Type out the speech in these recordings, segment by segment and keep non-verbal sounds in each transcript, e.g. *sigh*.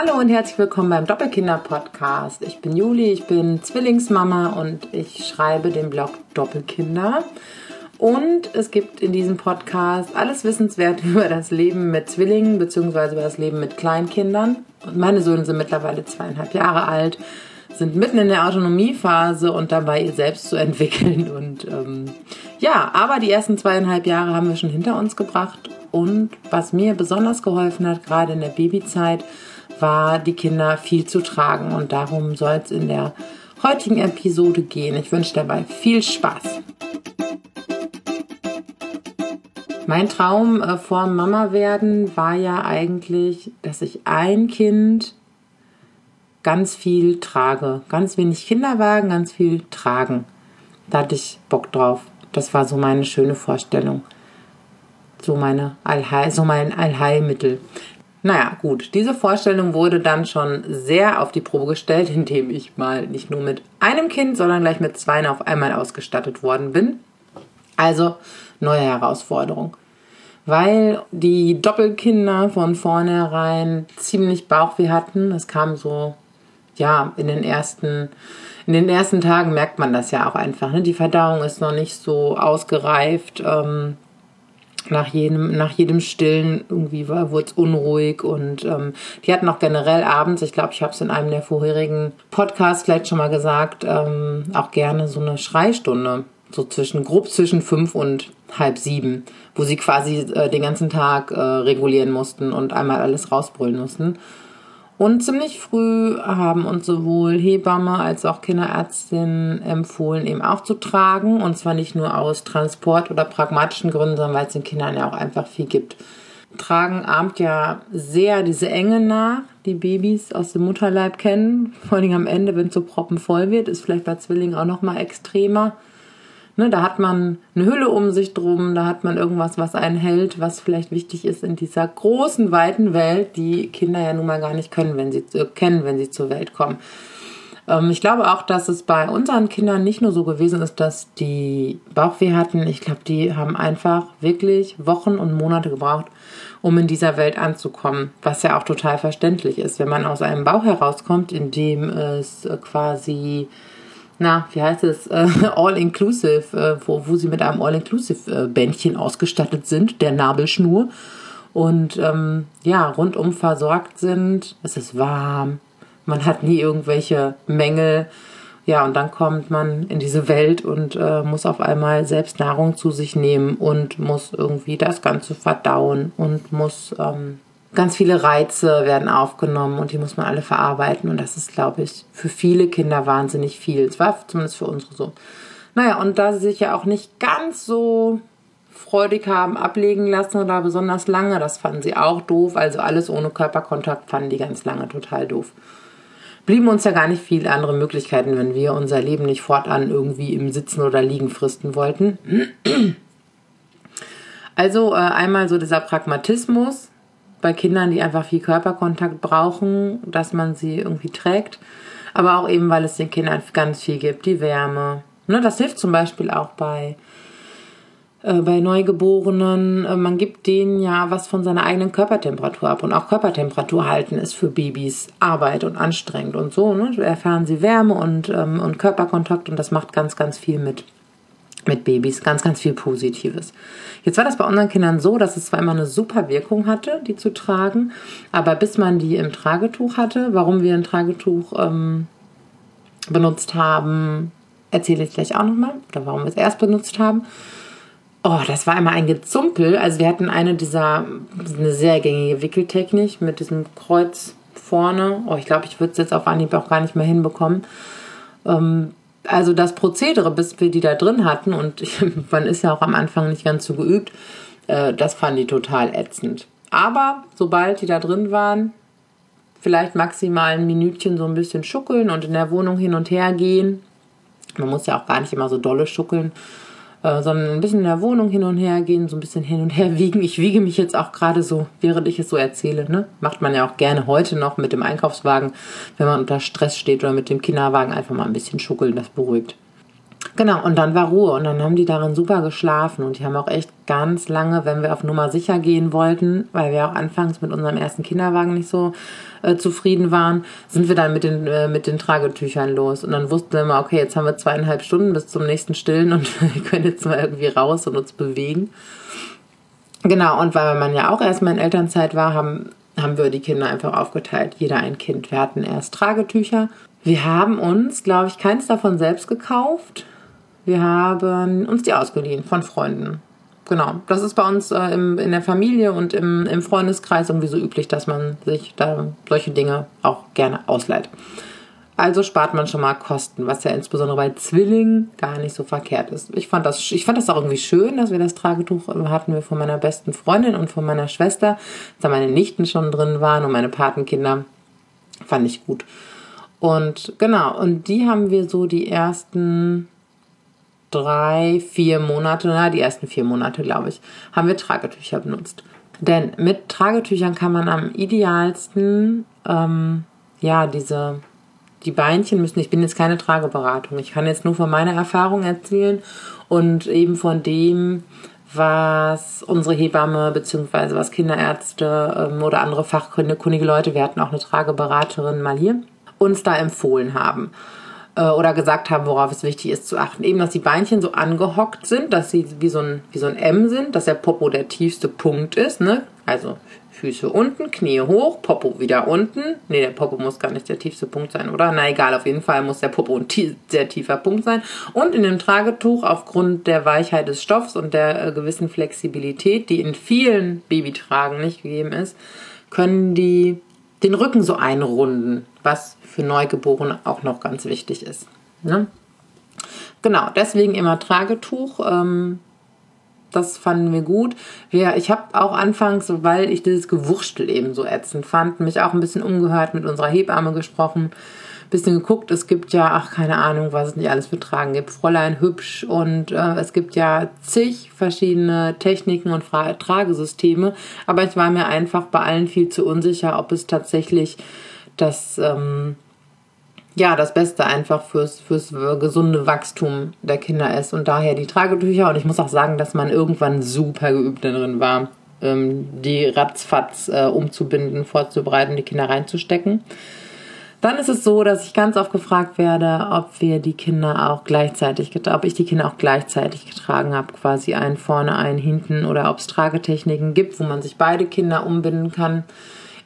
Hallo und herzlich willkommen beim Doppelkinder-Podcast. Ich bin Juli, ich bin Zwillingsmama und ich schreibe den Blog Doppelkinder. Und es gibt in diesem Podcast alles Wissenswert *laughs* über das Leben mit Zwillingen bzw. über das Leben mit Kleinkindern. Und meine Söhne sind mittlerweile zweieinhalb Jahre alt, sind mitten in der Autonomiephase und dabei ihr selbst zu entwickeln. Und ähm, ja, aber die ersten zweieinhalb Jahre haben wir schon hinter uns gebracht. Und was mir besonders geholfen hat, gerade in der Babyzeit, war, die Kinder viel zu tragen. Und darum soll es in der heutigen Episode gehen. Ich wünsche dabei viel Spaß. Mein Traum äh, vor Mama werden war ja eigentlich, dass ich ein Kind ganz viel trage. Ganz wenig Kinderwagen, ganz viel tragen. Da hatte ich Bock drauf. Das war so meine schöne Vorstellung. So, meine Allheil, so mein Allheilmittel. Naja, gut, diese Vorstellung wurde dann schon sehr auf die Probe gestellt, *laughs* indem ich mal nicht nur mit einem Kind, sondern gleich mit zwei auf einmal ausgestattet worden bin. Also neue Herausforderung. Weil die Doppelkinder von vornherein ziemlich Bauchweh hatten. Es kam so, ja, in den ersten, in den ersten Tagen merkt man das ja auch einfach. Ne? Die Verdauung ist noch nicht so ausgereift. Ähm, nach jedem, nach jedem Stillen irgendwie war, wurde es unruhig und ähm, die hatten auch generell abends, ich glaube, ich habe es in einem der vorherigen Podcasts vielleicht schon mal gesagt, ähm, auch gerne so eine Schreistunde so zwischen grob zwischen fünf und halb sieben, wo sie quasi äh, den ganzen Tag äh, regulieren mussten und einmal alles rausbrüllen mussten. Und ziemlich früh haben uns sowohl Hebamme als auch Kinderärztin empfohlen, eben auch zu tragen. Und zwar nicht nur aus Transport- oder pragmatischen Gründen, sondern weil es den Kindern ja auch einfach viel gibt. Tragen ahmt ja sehr diese Enge nach, die Babys aus dem Mutterleib kennen. Vor allem am Ende, wenn es so proppenvoll wird, ist vielleicht bei Zwillingen auch noch mal extremer. Ne, da hat man eine Hülle um sich drum, da hat man irgendwas, was einen hält, was vielleicht wichtig ist in dieser großen, weiten Welt, die Kinder ja nun mal gar nicht können, wenn sie äh, kennen, wenn sie zur Welt kommen. Ähm, ich glaube auch, dass es bei unseren Kindern nicht nur so gewesen ist, dass die Bauchweh hatten. Ich glaube, die haben einfach wirklich Wochen und Monate gebraucht, um in dieser Welt anzukommen, was ja auch total verständlich ist, wenn man aus einem Bauch herauskommt, in dem es äh, quasi na, wie heißt es, äh, *laughs* All-Inclusive, äh, wo, wo sie mit einem All-Inclusive-Bändchen ausgestattet sind, der Nabelschnur. Und ähm, ja, rundum versorgt sind. Es ist warm, man hat nie irgendwelche Mängel. Ja, und dann kommt man in diese Welt und äh, muss auf einmal selbst Nahrung zu sich nehmen und muss irgendwie das Ganze verdauen und muss ähm, ganz viele Reize werden aufgenommen und die muss man alle verarbeiten. Und das ist, glaube ich, für viele Kinder wahnsinnig viel. Es war zumindest für unsere so. Naja, und da sie sich ja auch nicht ganz so freudig haben ablegen lassen oder besonders lange, das fanden sie auch doof. Also alles ohne Körperkontakt fanden die ganz lange total doof. Blieben uns ja gar nicht viele andere Möglichkeiten, wenn wir unser Leben nicht fortan irgendwie im Sitzen oder Liegen fristen wollten. Also äh, einmal so dieser Pragmatismus, bei Kindern, die einfach viel Körperkontakt brauchen, dass man sie irgendwie trägt. Aber auch eben, weil es den Kindern ganz viel gibt, die Wärme. Ne, das hilft zum Beispiel auch bei, äh, bei Neugeborenen. Äh, man gibt denen ja was von seiner eigenen Körpertemperatur ab. Und auch Körpertemperatur halten ist für Babys Arbeit und anstrengend und so. Ne? Erfahren sie Wärme und, ähm, und Körperkontakt und das macht ganz, ganz viel mit mit Babys. Ganz, ganz viel Positives. Jetzt war das bei unseren Kindern so, dass es zwar immer eine super Wirkung hatte, die zu tragen, aber bis man die im Tragetuch hatte, warum wir ein Tragetuch ähm, benutzt haben, erzähle ich gleich auch nochmal, oder warum wir es erst benutzt haben. Oh, das war immer ein Gezumpel. Also wir hatten eine dieser, eine sehr gängige Wickeltechnik mit diesem Kreuz vorne. Oh, ich glaube, ich würde es jetzt auf Anhieb auch gar nicht mehr hinbekommen. Ähm, also das Prozedere, bis wir die da drin hatten, und *laughs* man ist ja auch am Anfang nicht ganz so geübt, äh, das fand die total ätzend. Aber sobald die da drin waren, vielleicht maximal ein Minütchen so ein bisschen schuckeln und in der Wohnung hin und her gehen. Man muss ja auch gar nicht immer so dolle schuckeln äh, sondern ein bisschen in der Wohnung hin und her gehen, so ein bisschen hin und her *laughs* wiegen. Ich wiege mich jetzt auch gerade so, während ich es so erzähle. Ne? Macht man ja auch gerne heute noch mit dem Einkaufswagen, wenn man unter Stress steht oder mit dem Kinderwagen einfach mal ein bisschen schuckeln, das beruhigt. Genau, und dann war Ruhe und dann haben die darin super geschlafen und die haben auch echt ganz lange, wenn wir auf Nummer sicher gehen wollten, weil wir auch anfangs mit unserem ersten Kinderwagen nicht so äh, zufrieden waren, sind wir dann mit den, äh, mit den Tragetüchern los und dann wussten wir immer, okay, jetzt haben wir zweieinhalb Stunden bis zum nächsten Stillen und *laughs* wir können jetzt mal irgendwie raus und uns bewegen. Genau, und weil man ja auch erstmal in Elternzeit war, haben, haben wir die Kinder einfach aufgeteilt, jeder ein Kind. Wir hatten erst Tragetücher. Wir haben uns, glaube ich, keins davon selbst gekauft wir haben uns die ausgeliehen von Freunden. Genau, das ist bei uns äh, im, in der Familie und im, im Freundeskreis irgendwie so üblich, dass man sich da solche Dinge auch gerne ausleiht. Also spart man schon mal Kosten, was ja insbesondere bei Zwillingen gar nicht so verkehrt ist. Ich fand das, ich fand das auch irgendwie schön, dass wir das Tragetuch hatten wir von meiner besten Freundin und von meiner Schwester, da meine Nichten schon drin waren und meine Patenkinder. Fand ich gut. Und genau, und die haben wir so die ersten drei, vier Monate, na, die ersten vier Monate, glaube ich, haben wir Tragetücher benutzt. Denn mit Tragetüchern kann man am idealsten, ähm, ja, diese, die Beinchen müssen, ich bin jetzt keine Trageberatung, ich kann jetzt nur von meiner Erfahrung erzählen und eben von dem, was unsere Hebamme beziehungsweise was Kinderärzte ähm, oder andere fachkundige Leute, wir hatten auch eine Trageberaterin mal hier, uns da empfohlen haben. Äh, oder gesagt haben, worauf es wichtig ist zu achten. Eben, dass die Beinchen so angehockt sind, dass sie wie so ein, wie so ein M sind, dass der Popo der tiefste Punkt ist. Ne? Also Füße unten, Knie hoch, Popo wieder unten. Ne, der Popo muss gar nicht der tiefste Punkt sein, oder? Na egal, auf jeden Fall muss der Popo ein sehr tiefer Punkt sein. Und in dem Tragetuch, aufgrund der Weichheit des Stoffs und der äh, gewissen Flexibilität, die in vielen Babytragen nicht gegeben ist, können die den Rücken so einrunden, was für Neugeborene auch noch ganz wichtig ist. Ne? Genau, deswegen immer Tragetuch. Ähm, das fanden wir gut. Wir, ich habe auch anfangs, weil ich dieses Gewurschtel eben so ätzend fand, mich auch ein bisschen umgehört, mit unserer Hebamme gesprochen bisschen geguckt. Es gibt ja, ach, keine Ahnung, was es nicht alles für Tragen gibt. Fräulein hübsch und äh, es gibt ja zig verschiedene Techniken und Tragesysteme. Aber ich war mir einfach bei allen viel zu unsicher, ob es tatsächlich das, ähm, ja, das Beste einfach fürs, fürs gesunde Wachstum der Kinder ist. Und daher die Tragetücher. Und ich muss auch sagen, dass man irgendwann super geübt darin war, ähm, die ratzfatz äh, umzubinden, vorzubereiten, die Kinder reinzustecken. Dann ist es so, dass ich ganz oft gefragt werde, ob wir die Kinder auch gleichzeitig, ob ich die Kinder auch gleichzeitig getragen habe, quasi einen vorne, einen hinten oder ob es Tragetechniken gibt, wo man sich beide Kinder umbinden kann.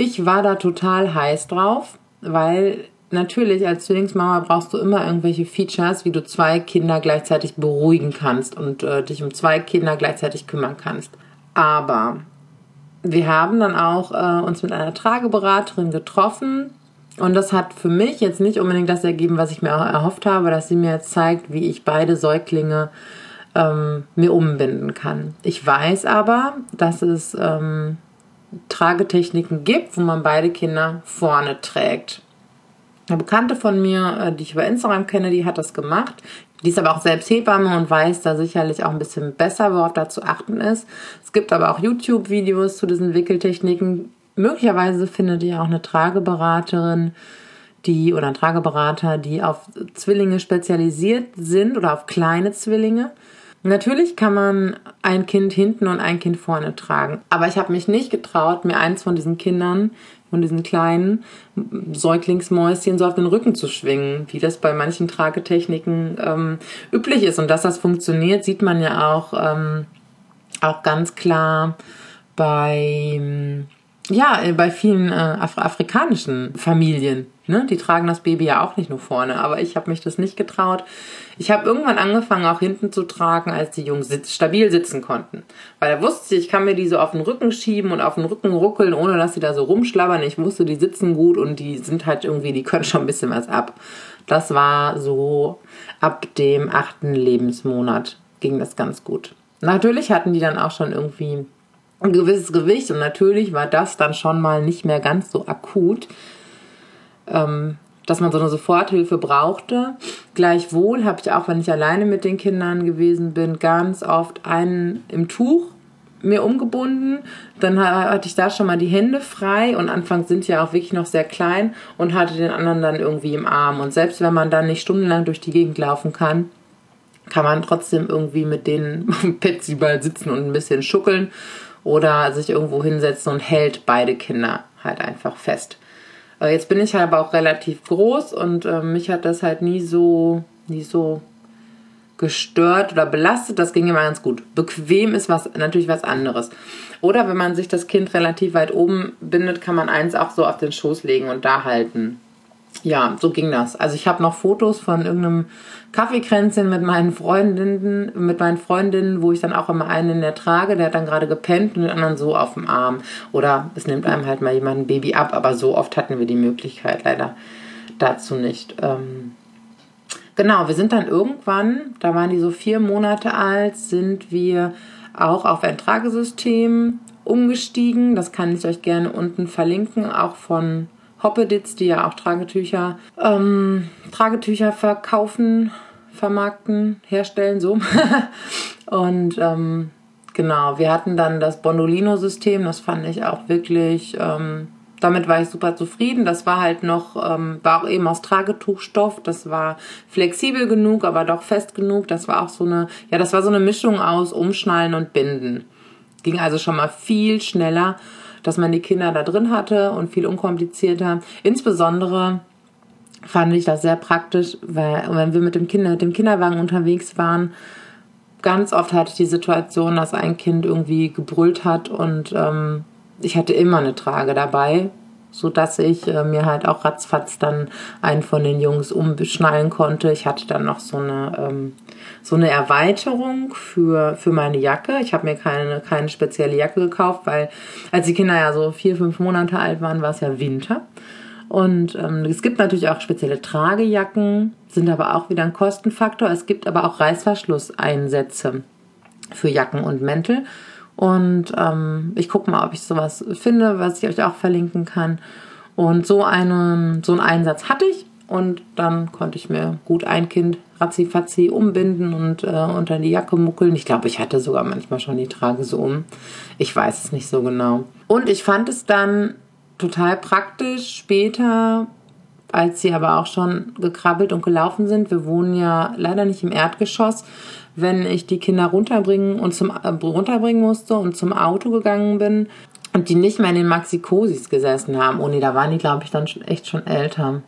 Ich war da total heiß drauf, weil natürlich als Zwillingsmama brauchst du immer irgendwelche Features, wie du zwei Kinder gleichzeitig beruhigen kannst und äh, dich um zwei Kinder gleichzeitig kümmern kannst. Aber wir haben dann auch äh, uns mit einer Trageberaterin getroffen, und das hat für mich jetzt nicht unbedingt das ergeben, was ich mir auch erhofft habe, dass sie mir jetzt zeigt, wie ich beide Säuglinge ähm, mir umbinden kann. Ich weiß aber, dass es ähm, Tragetechniken gibt, wo man beide Kinder vorne trägt. Eine Bekannte von mir, äh, die ich über Instagram kenne, die hat das gemacht. Die ist aber auch selbst Hebamme und weiß da sicherlich auch ein bisschen besser, worauf da zu achten ist. Es gibt aber auch YouTube-Videos zu diesen Wickeltechniken, möglicherweise findet ihr auch eine Trageberaterin, die oder ein Trageberater, die auf Zwillinge spezialisiert sind oder auf kleine Zwillinge. Natürlich kann man ein Kind hinten und ein Kind vorne tragen, aber ich habe mich nicht getraut, mir eins von diesen Kindern, von diesen kleinen Säuglingsmäuschen so auf den Rücken zu schwingen, wie das bei manchen Tragetechniken ähm, üblich ist. Und dass das funktioniert, sieht man ja auch, ähm, auch ganz klar bei ja, äh, bei vielen äh, Af afrikanischen Familien. Ne? Die tragen das Baby ja auch nicht nur vorne, aber ich habe mich das nicht getraut. Ich habe irgendwann angefangen, auch hinten zu tragen, als die Jungs sitz stabil sitzen konnten. Weil da wusste ich kann mir die so auf den Rücken schieben und auf den Rücken ruckeln, ohne dass sie da so rumschlabbern. Ich wusste, die sitzen gut und die sind halt irgendwie, die können schon ein bisschen was ab. Das war so ab dem achten Lebensmonat ging das ganz gut. Natürlich hatten die dann auch schon irgendwie ein gewisses Gewicht und natürlich war das dann schon mal nicht mehr ganz so akut, ähm, dass man so eine Soforthilfe brauchte. Gleichwohl habe ich auch, wenn ich alleine mit den Kindern gewesen bin, ganz oft einen im Tuch mir umgebunden. Dann hatte ich da schon mal die Hände frei und anfangs sind ja auch wirklich noch sehr klein und hatte den anderen dann irgendwie im Arm. Und selbst wenn man dann nicht stundenlang durch die Gegend laufen kann, kann man trotzdem irgendwie mit denen *laughs* Petsyball sitzen und ein bisschen schuckeln oder sich irgendwo hinsetzen und hält beide Kinder halt einfach fest. Äh, jetzt bin ich halt aber auch relativ groß und äh, mich hat das halt nie so, nie so gestört oder belastet. Das ging immer ganz gut. Bequem ist was natürlich was anderes. Oder wenn man sich das Kind relativ weit oben bindet, kann man eins auch so auf den Schoß legen und da halten. Ja, so ging das. Also ich habe noch Fotos von irgendeinem Kaffeekränzchen mit meinen Freundinnen, mit meinen Freundinnen, wo ich dann auch immer einen in der trage, der hat dann gerade gepennt und den anderen so auf dem Arm. Oder es nimmt einem halt mal jemand ein Baby ab, aber so oft hatten wir die Möglichkeit leider dazu nicht. Ähm genau, wir sind dann irgendwann, da waren die so vier Monate alt, sind wir auch auf ein Tragesystem umgestiegen. Das kann ich euch gerne unten verlinken, auch von Hoppeditz, die ja auch Tragetücher, ähm, Tragetücher verkaufen, vermarkten, herstellen, so. *laughs* und ähm, genau, wir hatten dann das Bondolino-System, das fand ich auch wirklich, ähm, damit war ich super zufrieden. Das war halt noch, ähm, war auch eben aus Tragetuchstoff, das war flexibel genug, aber doch fest genug. Das war auch so eine, ja, das war so eine Mischung aus Umschnallen und Binden. Ging also schon mal viel schneller dass man die Kinder da drin hatte und viel unkomplizierter. Insbesondere fand ich das sehr praktisch, weil wenn wir mit dem, Kinder, mit dem Kinderwagen unterwegs waren, ganz oft hatte ich die Situation, dass ein Kind irgendwie gebrüllt hat und ähm, ich hatte immer eine Trage dabei, so dass ich äh, mir halt auch ratzfatz dann einen von den Jungs umschnallen konnte. Ich hatte dann noch so eine ähm, so eine Erweiterung für für meine Jacke. Ich habe mir keine keine spezielle Jacke gekauft, weil als die Kinder ja so vier fünf Monate alt waren, war es ja Winter. Und ähm, es gibt natürlich auch spezielle Tragejacken, sind aber auch wieder ein Kostenfaktor. Es gibt aber auch Reißverschlusseinsätze für Jacken und Mäntel. Und ähm, ich gucke mal, ob ich sowas finde, was ich euch auch verlinken kann. Und so einen, so einen Einsatz hatte ich. Und dann konnte ich mir gut ein Kind ratzifatzi umbinden und äh, unter die Jacke muckeln. Ich glaube, ich hatte sogar manchmal schon die Trage so um. Ich weiß es nicht so genau. Und ich fand es dann total praktisch später, als sie aber auch schon gekrabbelt und gelaufen sind. Wir wohnen ja leider nicht im Erdgeschoss wenn ich die Kinder runterbringen und zum äh, runterbringen musste und zum Auto gegangen bin und die nicht mehr in den Maxi-Cosis gesessen haben. Oh nee, da waren die, glaube ich, dann schon echt schon älter.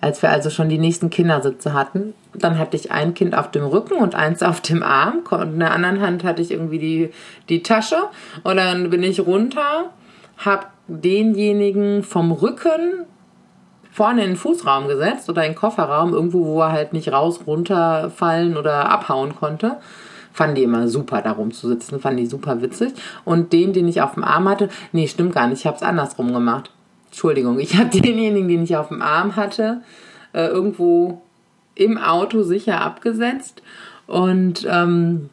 Als wir also schon die nächsten Kindersitze hatten, dann hatte ich ein Kind auf dem Rücken und eins auf dem Arm. Und in der anderen Hand hatte ich irgendwie die, die Tasche. Und dann bin ich runter, habe denjenigen vom Rücken vorne in den Fußraum gesetzt oder in den Kofferraum, irgendwo, wo er halt nicht raus, runterfallen oder abhauen konnte. Fanden die immer super, da rumzusitzen, fanden die super witzig. Und den, den ich auf dem Arm hatte, nee, stimmt gar nicht, ich habe es andersrum gemacht. Entschuldigung, ich habe *laughs* denjenigen, den ich auf dem Arm hatte, äh, irgendwo im Auto sicher abgesetzt und ähm,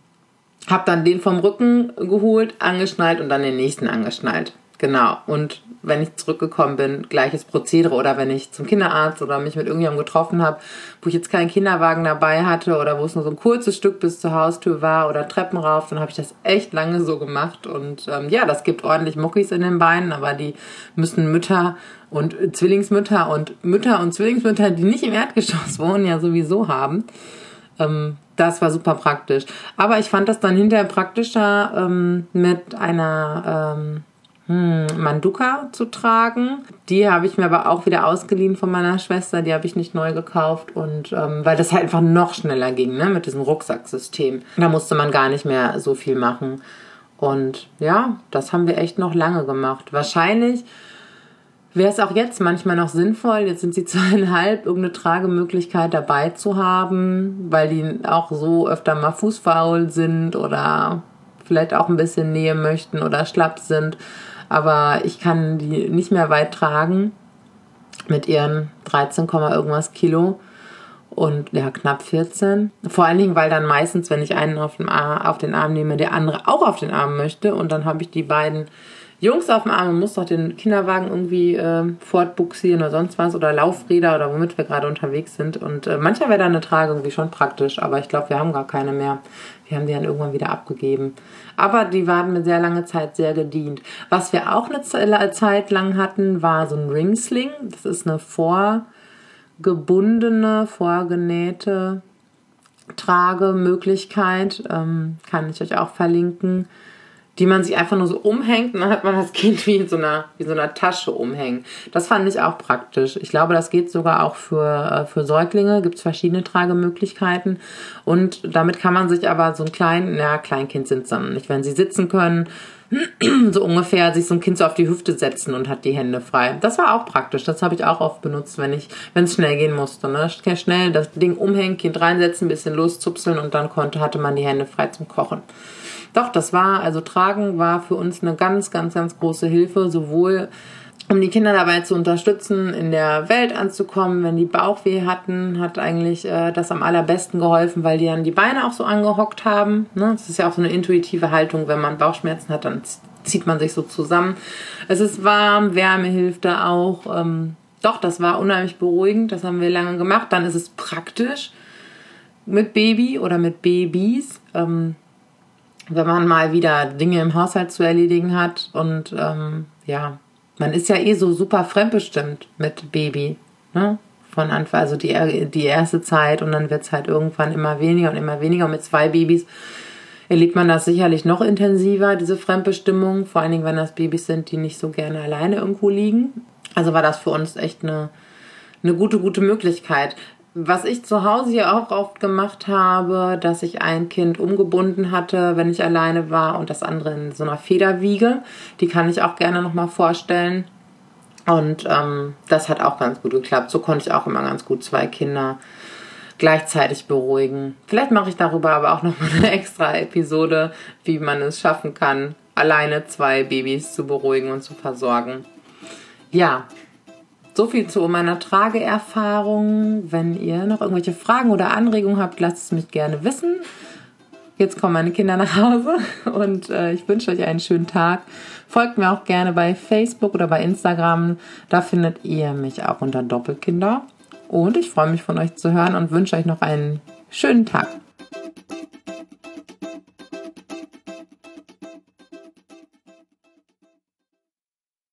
habe dann den vom Rücken geholt, angeschnallt und dann den nächsten angeschnallt. Genau. Und wenn ich zurückgekommen bin, gleiches Prozedere. Oder wenn ich zum Kinderarzt oder mich mit irgendjemandem getroffen habe, wo ich jetzt keinen Kinderwagen dabei hatte oder wo es nur so ein kurzes Stück bis zur Haustür war oder Treppen rauf, dann habe ich das echt lange so gemacht. Und ähm, ja, das gibt ordentlich Muckis in den Beinen, aber die müssen Mütter und Zwillingsmütter und Mütter und Zwillingsmütter, die nicht im Erdgeschoss wohnen, ja sowieso haben. Ähm, das war super praktisch. Aber ich fand das dann hinterher praktischer ähm, mit einer ähm, hm, Manduka zu tragen. Die habe ich mir aber auch wieder ausgeliehen von meiner Schwester. Die habe ich nicht neu gekauft und ähm, weil das halt einfach noch schneller ging, ne, mit diesem Rucksacksystem. Da musste man gar nicht mehr so viel machen. Und ja, das haben wir echt noch lange gemacht. Wahrscheinlich wäre es auch jetzt manchmal noch sinnvoll, jetzt sind sie *laughs* zweieinhalb, irgendeine Tragemöglichkeit dabei zu haben, weil die auch so öfter mal fußfaul sind oder vielleicht auch ein bisschen Nähe möchten oder schlapp sind aber ich kann die nicht mehr weit tragen mit ihren 13, irgendwas Kilo und ja, knapp 14. Vor allen Dingen, weil dann meistens, wenn ich einen auf den, Arm, auf den Arm nehme, der andere auch auf den Arm möchte und dann habe ich die beiden Jungs auf dem Arm und muss doch den Kinderwagen irgendwie äh, fortbuxieren oder sonst was oder Laufräder oder womit wir gerade unterwegs sind. Und äh, manchmal wäre da eine Trage irgendwie schon praktisch, aber ich glaube, wir haben gar keine mehr. Wir haben die dann irgendwann wieder abgegeben. Aber die waren mir sehr lange Zeit sehr gedient. Was wir auch eine Zeit lang hatten, war so ein Ringsling. Das ist eine vorgebundene, vorgenähte Tragemöglichkeit, ähm, kann ich euch auch verlinken, die man sich einfach nur so umhängt und dann hat man das Kind wie in so einer, wie so einer Tasche umhängen. Das fand ich auch praktisch. Ich glaube, das geht sogar auch für, äh, für Säuglinge, gibt es verschiedene Tragemöglichkeiten und damit kann man sich aber so ein klein, ja, Kleinkind sind es dann nicht, wenn sie sitzen können, *clears throat* so ungefähr sich so ein Kind so auf die Hüfte setzen und hat die Hände frei. Das war auch praktisch. Das habe ich auch oft benutzt, wenn ich, wenn es schnell gehen musste. Ne? Schnell das Ding umhängen, Kind reinsetzen, ein bisschen loszupseln und dann konnte, hatte man die Hände frei zum Kochen. Doch, das war, also Tragen war für uns eine ganz, ganz, ganz große Hilfe, sowohl um die Kinder dabei zu unterstützen, in der Welt anzukommen. Wenn die Bauchweh hatten, hat eigentlich äh, das am allerbesten geholfen, weil die dann die Beine auch so angehockt haben. Ne? Das ist ja auch so eine intuitive Haltung. Wenn man Bauchschmerzen hat, dann zieht man sich so zusammen. Es ist warm, Wärme hilft da auch. Ähm, doch, das war unheimlich beruhigend. Das haben wir lange gemacht. Dann ist es praktisch mit Baby oder mit Babys. Ähm, wenn man mal wieder Dinge im Haushalt zu erledigen hat und ähm, ja, man ist ja eh so super fremdbestimmt mit Baby, ne? Von Anfang, also die, die erste Zeit und dann wird es halt irgendwann immer weniger und immer weniger. Und mit zwei Babys erlebt man das sicherlich noch intensiver, diese Fremdbestimmung, vor allen Dingen, wenn das Babys sind, die nicht so gerne alleine irgendwo liegen. Also war das für uns echt eine, eine gute, gute Möglichkeit. Was ich zu Hause ja auch oft gemacht habe, dass ich ein Kind umgebunden hatte, wenn ich alleine war und das andere in so einer Federwiege. Die kann ich auch gerne nochmal vorstellen. Und ähm, das hat auch ganz gut geklappt. So konnte ich auch immer ganz gut zwei Kinder gleichzeitig beruhigen. Vielleicht mache ich darüber aber auch nochmal eine *laughs* extra Episode, wie man es schaffen kann, alleine zwei Babys zu beruhigen und zu versorgen. Ja, so viel zu meiner Trageerfahrung. Wenn ihr noch irgendwelche Fragen oder Anregungen habt, lasst es mich gerne wissen. Jetzt kommen meine Kinder nach Hause *laughs* und äh, ich wünsche euch einen schönen Tag. Folgt mir auch gerne bei Facebook oder bei Instagram. Da findet ihr mich auch unter Doppelkinder. Und ich freue mich von euch zu hören und wünsche euch noch einen schönen Tag.